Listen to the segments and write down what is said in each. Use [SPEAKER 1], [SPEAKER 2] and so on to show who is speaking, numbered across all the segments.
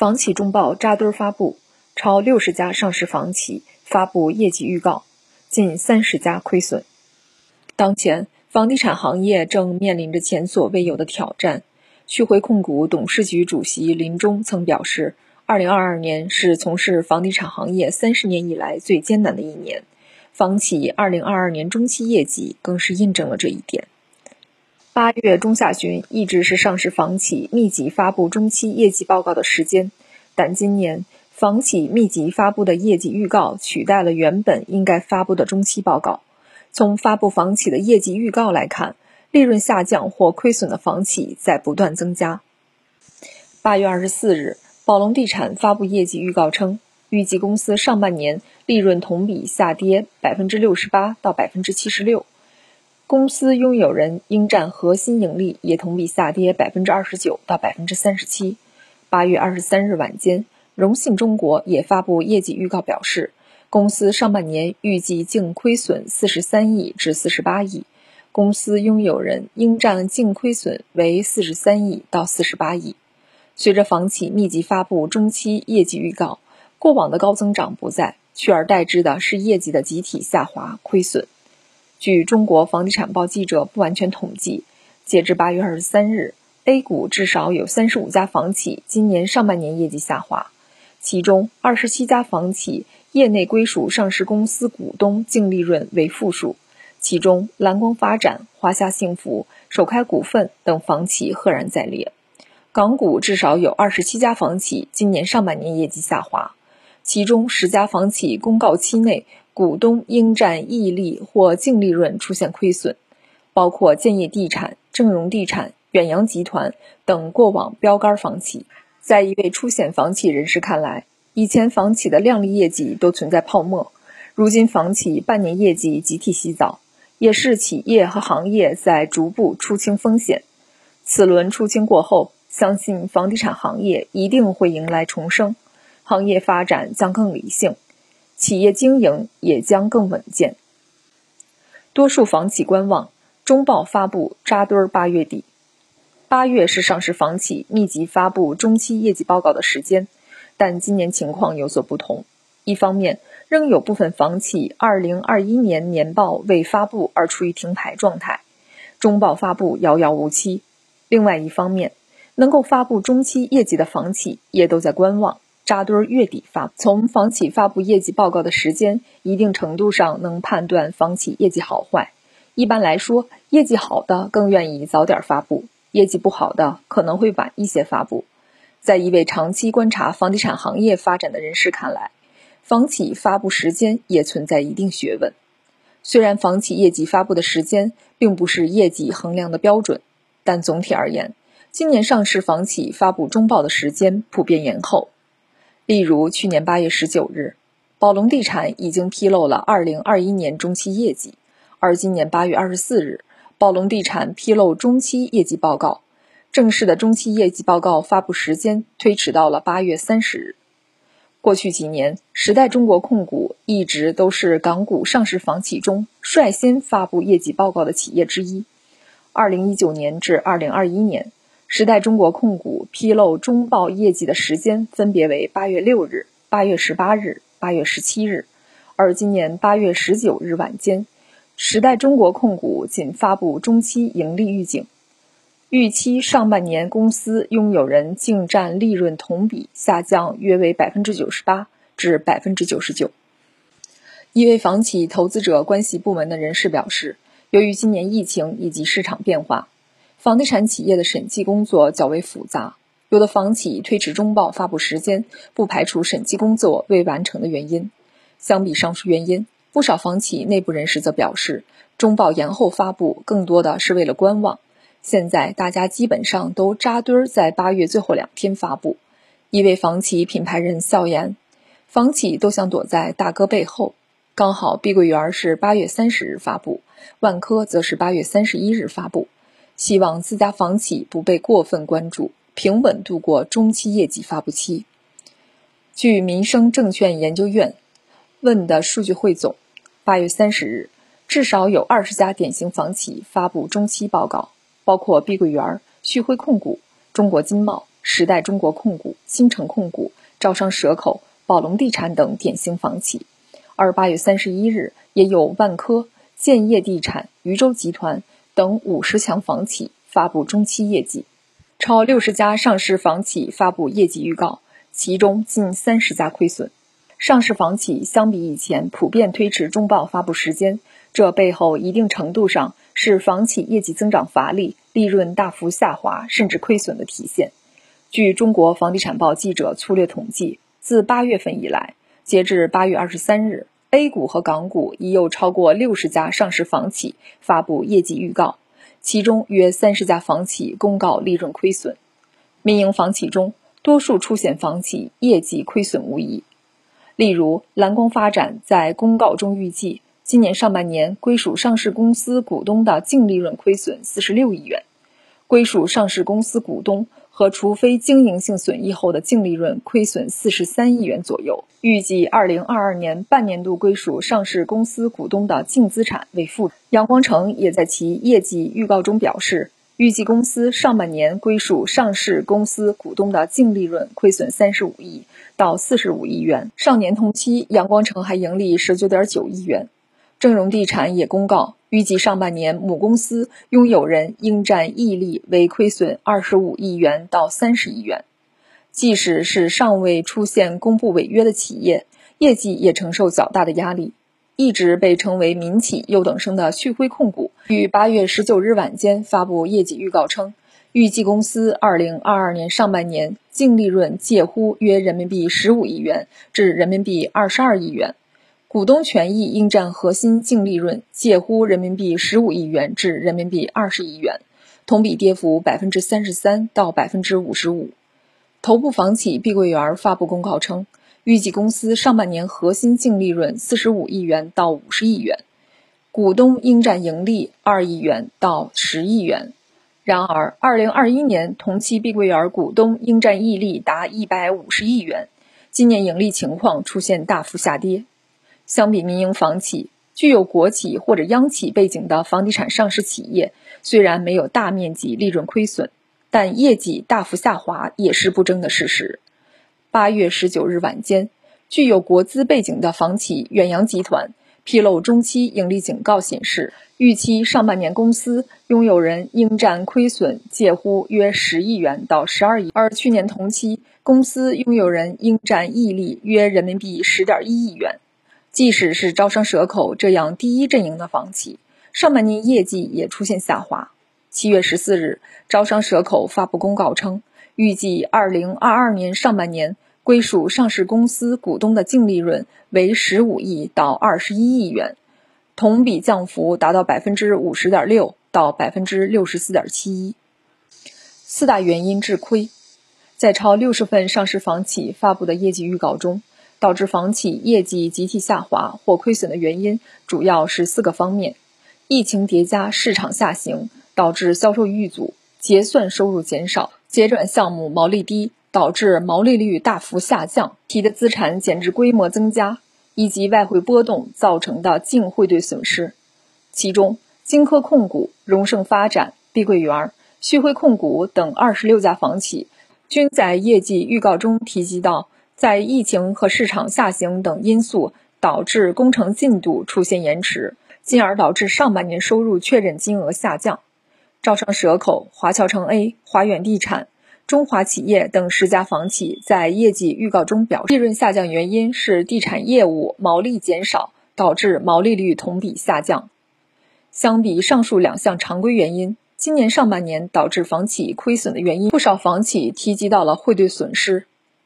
[SPEAKER 1] 房企中报扎堆发布，超六十家上市房企发布业绩预告，近三十家亏损。当前，房地产行业正面临着前所未有的挑战。旭辉控股董事局主席林中曾表示，二零二二年是从事房地产行业三十年以来最艰难的一年。房企二零二二年中期业绩更是印证了这一点。八月中下旬一直是上市房企密集发布中期业绩报告的时间，但今年房企密集发布的业绩预告取代了原本应该发布的中期报告。从发布房企的业绩预告来看，利润下降或亏损的房企在不断增加。八月二十四日，宝龙地产发布业绩预告称，预计公司上半年利润同比下跌百分之六十八到百分之七十六。公司拥有人应占核心盈利也同比下跌百分之二十九到百分之三十七。八月二十三日晚间，荣信中国也发布业绩预告，表示公司上半年预计净亏损四十三亿至四十八亿，公司拥有人应占净亏损为四十三亿到四十八亿。随着房企密集发布中期业绩预告，过往的高增长不在，取而代之的是业绩的集体下滑亏损。据中国房地产报记者不完全统计，截至八月二十三日，A 股至少有三十五家房企今年上半年业绩下滑，其中二十七家房企业内归属上市公司股东净利润为负数，其中蓝光发展、华夏幸福、首开股份等房企赫然在列。港股至少有二十七家房企今年上半年业绩下滑，其中十家房企公告期内。股东应占溢利或净利润出现亏损，包括建业地产、正荣地产、远洋集团等过往标杆房企。在一位出险房企人士看来，以前房企的靓丽业绩都存在泡沫，如今房企半年业绩集体洗澡，也是企业和行业在逐步出清风险。此轮出清过后，相信房地产行业一定会迎来重生，行业发展将更理性。企业经营也将更稳健。多数房企观望，中报发布扎堆儿八月底。八月是上市房企密集发布中期业绩报告的时间，但今年情况有所不同。一方面，仍有部分房企2021年年报未发布而处于停牌状态，中报发布遥遥无期；另外一方面，能够发布中期业绩的房企也都在观望。扎堆月底发，从房企发布业绩报告的时间，一定程度上能判断房企业绩好坏。一般来说，业绩好的更愿意早点发布，业绩不好的可能会晚一些发布。在一位长期观察房地产行业发展的人士看来，房企发布时间也存在一定学问。虽然房企业绩发布的时间并不是业绩衡量的标准，但总体而言，今年上市房企发布中报的时间普遍延后。例如，去年八月十九日，宝龙地产已经披露了二零二一年中期业绩，而今年八月二十四日，宝龙地产披露中期业绩报告，正式的中期业绩报告发布时间推迟到了八月三十日。过去几年，时代中国控股一直都是港股上市房企中率先发布业绩报告的企业之一。二零一九年至二零二一年。时代中国控股披露中报业绩的时间分别为八月六日、八月十八日、八月十七日，而今年八月十九日晚间，时代中国控股仅发布中期盈利预警，预期上半年公司拥有人净占利润同比下降约为百分之九十八至百分之九十九。一位房企投资者关系部门的人士表示，由于今年疫情以及市场变化。房地产企业的审计工作较为复杂，有的房企推迟中报发布时间，不排除审计工作未完成的原因。相比上述原因，不少房企内部人士则表示，中报延后发布更多的是为了观望。现在大家基本上都扎堆儿在八月最后两天发布。一位房企品牌人笑言，房企都想躲在大哥背后。刚好碧桂园是八月三十日发布，万科则是八月三十一日发布。希望自家房企不被过分关注，平稳度过中期业绩发布期。据民生证券研究院问的数据汇总，八月三十日，至少有二十家典型房企发布中期报告，包括碧桂园、旭辉控股、中国金茂、时代中国控股、新城控股、招商蛇口、宝龙地产等典型房企。而八月三十一日，也有万科、建业地产、渝州集团等五十强房企发布中期业绩。超六十家上市房企发布业绩预告，其中近三十家亏损。上市房企相比以前普遍推迟中报发布时间，这背后一定程度上是房企业绩增长乏力、利润大幅下滑甚至亏损的体现。据中国房地产报记者粗略统计，自八月份以来，截至八月二十三日，A 股和港股已有超过六十家上市房企发布业绩预告，其中约三十家房企公告利润亏损。民营房企中，多数出险房企业绩亏损无疑。例如，蓝光发展在公告中预计，今年上半年归属上市公司股东的净利润亏损四十六亿元，归属上市公司股东和除非经营性损益后的净利润亏损四十三亿元左右。预计二零二二年半年度归属上市公司股东的净资产为负。阳光城也在其业绩预告中表示。预计公司上半年归属上市公司股东的净利润亏损三十五亿到四十五亿元。上年同期，阳光城还盈利十九点九亿元。正荣地产也公告，预计上半年母公司拥有人应占溢利为亏损二十五亿元到三十亿元。即使是尚未出现公布违约的企业，业绩也承受较大的压力。一直被称为民企优等生的旭辉控股，于八月十九日晚间发布业绩预告称，预计公司二零二二年上半年净利润介乎约人民币十五亿元至人民币二十二亿元，股东权益应占核心净利润介乎人民币十五亿元至人民币二十亿元，同比跌幅百分之三十三到百分之五十五。头部房企碧桂园发布公告称。预计公司上半年核心净利润四十五亿元到五十亿元，股东应占盈利二亿元到十亿元。然而，二零二一年同期碧桂园股东应占溢利达一百五十亿元，今年盈利情况出现大幅下跌。相比民营房企，具有国企或者央企背景的房地产上市企业，虽然没有大面积利润亏损，但业绩大幅下滑也是不争的事实。八月十九日晚间，具有国资背景的房企远洋集团披露中期盈利警告，显示预期上半年公司拥有人应占亏损介乎约十亿元到十二亿，而去年同期公司拥有人应占溢利约人民币十点一亿元。即使是招商蛇口这样第一阵营的房企，上半年业绩也出现下滑。七月十四日，招商蛇口发布公告称。预计二零二二年上半年归属上市公司股东的净利润为十五亿到二十一亿元，同比降幅达到百分之五十点六到百分之六十四点七一。四大原因致亏，在超六十份上市房企发布的业绩预告中，导致房企业绩集体下滑或亏损的原因主要是四个方面：疫情叠加市场下行，导致销售遇阻，结算收入减少。结转项目毛利低，导致毛利率大幅下降；提的资产减值规模增加，以及外汇波动造成的净汇兑损失。其中，金科控股、荣盛发展、碧桂园、旭辉控股等二十六家房企，均在业绩预告中提及到，在疫情和市场下行等因素导致工程进度出现延迟，进而导致上半年收入确认金额下降。招商蛇口、华侨城 A、华远地产、中华企业等十家房企在业绩预告中表示，利润下降原因是地产业务毛利减少，导致毛利率同比下降。相比上述两项常规原因，今年上半年导致房企亏损的原因，不少房企提及到了汇兑损失。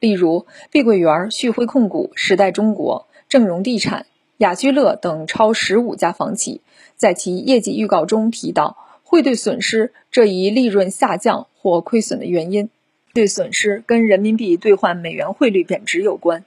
[SPEAKER 1] 例如，碧桂园、旭辉控股、时代中国、正荣地产、雅居乐等超十五家房企，在其业绩预告中提到。汇兑损失这一利润下降或亏损的原因，对损失跟人民币兑换美元汇率贬值有关。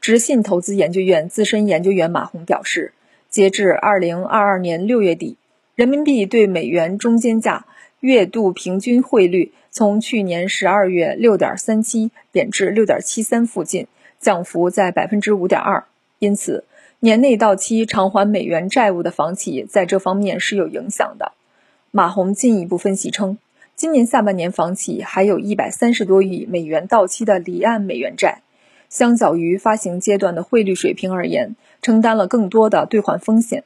[SPEAKER 1] 直信投资研究院资深研究员马红表示，截至二零二二年六月底，人民币对美元中间价月度平均汇率从去年十二月六点三七贬至六点七三附近，降幅在百分之五点二。因此，年内到期偿还美元债务的房企在这方面是有影响的。马红进一步分析称，今年下半年房企还有一百三十多亿美元到期的离岸美元债，相较于发行阶段的汇率水平而言，承担了更多的兑换风险。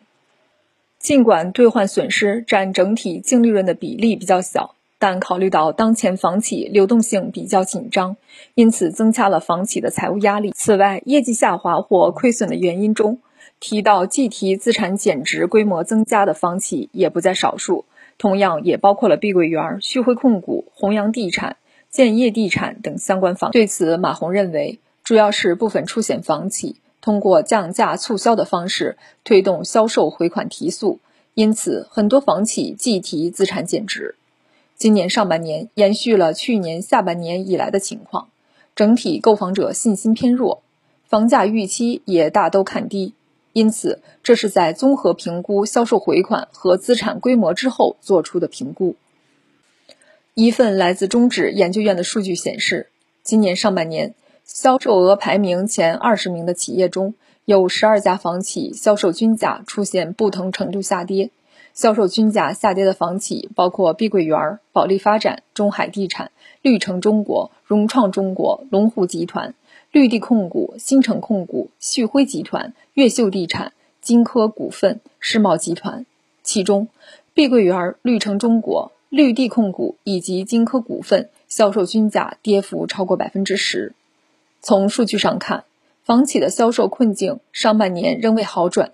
[SPEAKER 1] 尽管兑换损失占整体净利润的比例比较小，但考虑到当前房企流动性比较紧张，因此增加了房企的财务压力。此外，业绩下滑或亏损的原因中，提到计提资产减值规模增加的房企也不在少数，同样也包括了碧桂园、旭辉控股、弘扬地产、建业地产等相关房。对此，马洪认为，主要是部分出险房企。通过降价促销的方式推动销售回款提速，因此很多房企计提资产减值。今年上半年延续了去年下半年以来的情况，整体购房者信心偏弱，房价预期也大都看低，因此这是在综合评估销售回款和资产规模之后做出的评估。一份来自中指研究院的数据显示，今年上半年。销售额排名前二十名的企业中有十二家房企销售均价出现不同程度下跌。销售均价下跌的房企包括碧桂园、保利发展、中海地产、绿城中国、融创中国、龙湖集团、绿地控股、新城控股、旭辉集团、越秀地产、金科股份、世茂集团。其中，碧桂园、绿城中国、绿地控股以及金科股份销售均价跌幅超过百分之十。从数据上看，房企的销售困境上半年仍未好转。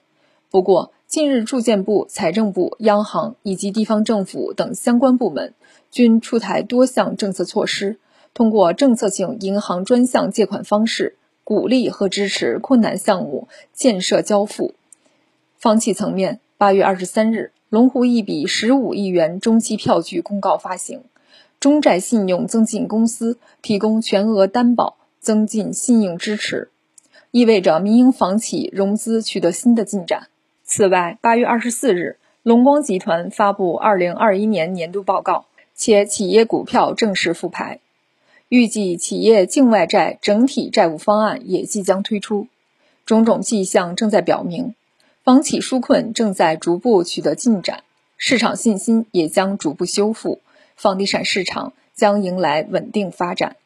[SPEAKER 1] 不过，近日住建部、财政部、央行以及地方政府等相关部门均出台多项政策措施，通过政策性银行专项借款方式，鼓励和支持困难项目建设交付。房企层面，八月二十三日，龙湖一笔十五亿元中期票据公告发行，中债信用增进公司提供全额担保。增进信用支持，意味着民营房企融资取得新的进展。此外，八月二十四日，龙光集团发布二零二一年年度报告，且企业股票正式复牌，预计企业境外债整体债务方案也即将推出。种种迹象正在表明，房企纾困正在逐步取得进展，市场信心也将逐步修复，房地产市场将迎来稳定发展。